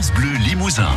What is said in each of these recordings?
France Bleu Limousin.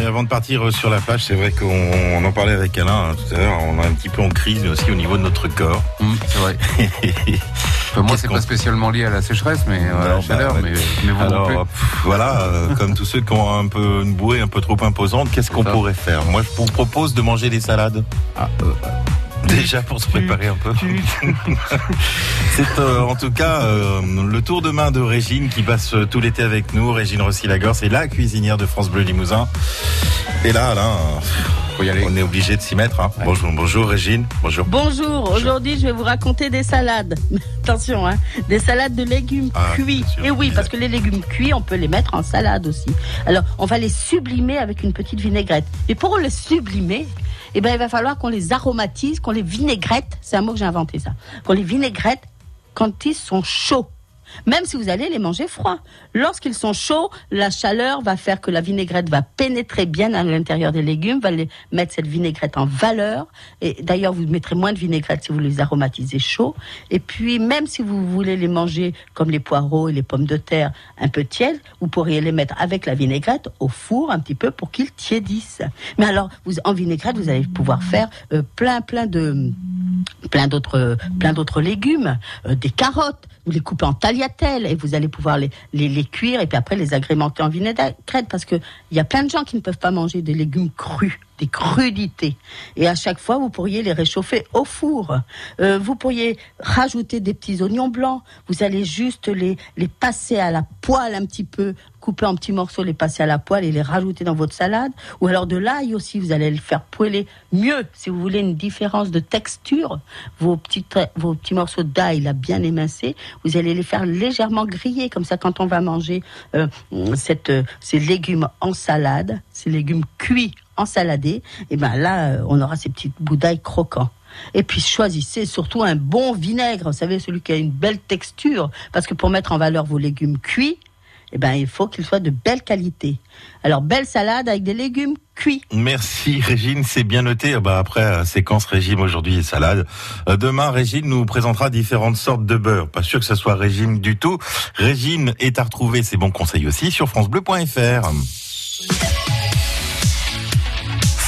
Et avant de partir sur la plage, c'est vrai qu'on en parlait avec Alain hein, tout à l'heure, on est un petit peu en crise mais aussi au niveau de notre corps. Mmh, c'est vrai. Enfin, moi, c'est pas spécialement lié à la sécheresse, mais euh, à la Non, chaleur. bah, mais, mais vous non Alors plus. pff, voilà, euh, comme tous ceux qui ont un peu une bouée un peu trop imposante, qu'est-ce qu'on pourrait faire? Moi, je vous propose de manger des salades. Ah, euh, Déjà pour se préparer un peu. C'est euh, en tout cas euh, le tour de main de Régine qui passe euh, tout l'été avec nous. Régine Rossi-Lagor, c'est la cuisinière de France Bleu Limousin. Et là, Alain, faut y aller. on est obligé de s'y mettre. hein. Bonjour, bonjour Régine. Bonjour. Bonjour, aujourd'hui je vais vous raconter des salades. Attention, hein, des salades de légumes Ah, cuits. Et oui, je parce que les légumes cuits, on peut les mettre en salade aussi. Alors, on va les sublimer avec une petite vinaigrette. Et pour les sublimer, eh ben, il va falloir qu'on les aromatise, qu'on les vinaigrette. C'est un mot que j'ai inventé ça. Qu'on les vinaigrette quand ils sont chauds. Même si vous allez les manger froids. Lorsqu'ils sont chauds, la chaleur va faire que la vinaigrette va pénétrer bien à l'intérieur des légumes, va les mettre cette vinaigrette en valeur. Et d'ailleurs, vous mettrez moins de vinaigrette si vous les aromatisez chauds. Et puis, même si vous voulez les manger comme les poireaux et les pommes de terre un peu tièdes, vous pourriez les mettre avec la vinaigrette au four un petit peu pour qu'ils tiédissent. Mais alors, vous, en vinaigrette, vous allez pouvoir faire euh, plein, plein de plein d'autres légumes, euh, des carottes, vous les coupez en tagliatelles et vous allez pouvoir les, les, les cuire et puis après les agrémenter en vinaigrette parce que il y a plein de gens qui ne peuvent pas manger des légumes crus, des crudités. Et à chaque fois, vous pourriez les réchauffer au four. Euh, vous pourriez rajouter des petits oignons blancs. Vous allez juste les, les passer à la poêle un petit peu, couper en petits morceaux, les passer à la poêle et les rajouter dans votre salade. Ou alors de l'ail aussi, vous allez le faire poêler mieux. Si vous voulez une différence de texture, vos petits, vos petits morceaux d'ail là bien émincés, vous allez les faire légèrement griller. Comme ça, quand on va manger euh, cette, euh, ces légumes en salade, ces légumes cuits ensaladés, et ben là, euh, on aura ces petits bouts d'ail croquants. Et puis choisissez surtout un bon vinaigre, vous savez, celui qui a une belle texture, parce que pour mettre en valeur vos légumes cuits, eh ben, il faut qu'ils soient de belle qualité. Alors, belle salade avec des légumes cuits. Merci Régine, c'est bien noté. Ah Bah après euh, séquence régime aujourd'hui et salade. Euh, Demain Régine nous présentera différentes sortes de beurre. Pas sûr que ce soit régime du tout. Régine est à retrouver ses bons conseils aussi sur francebleu.fr.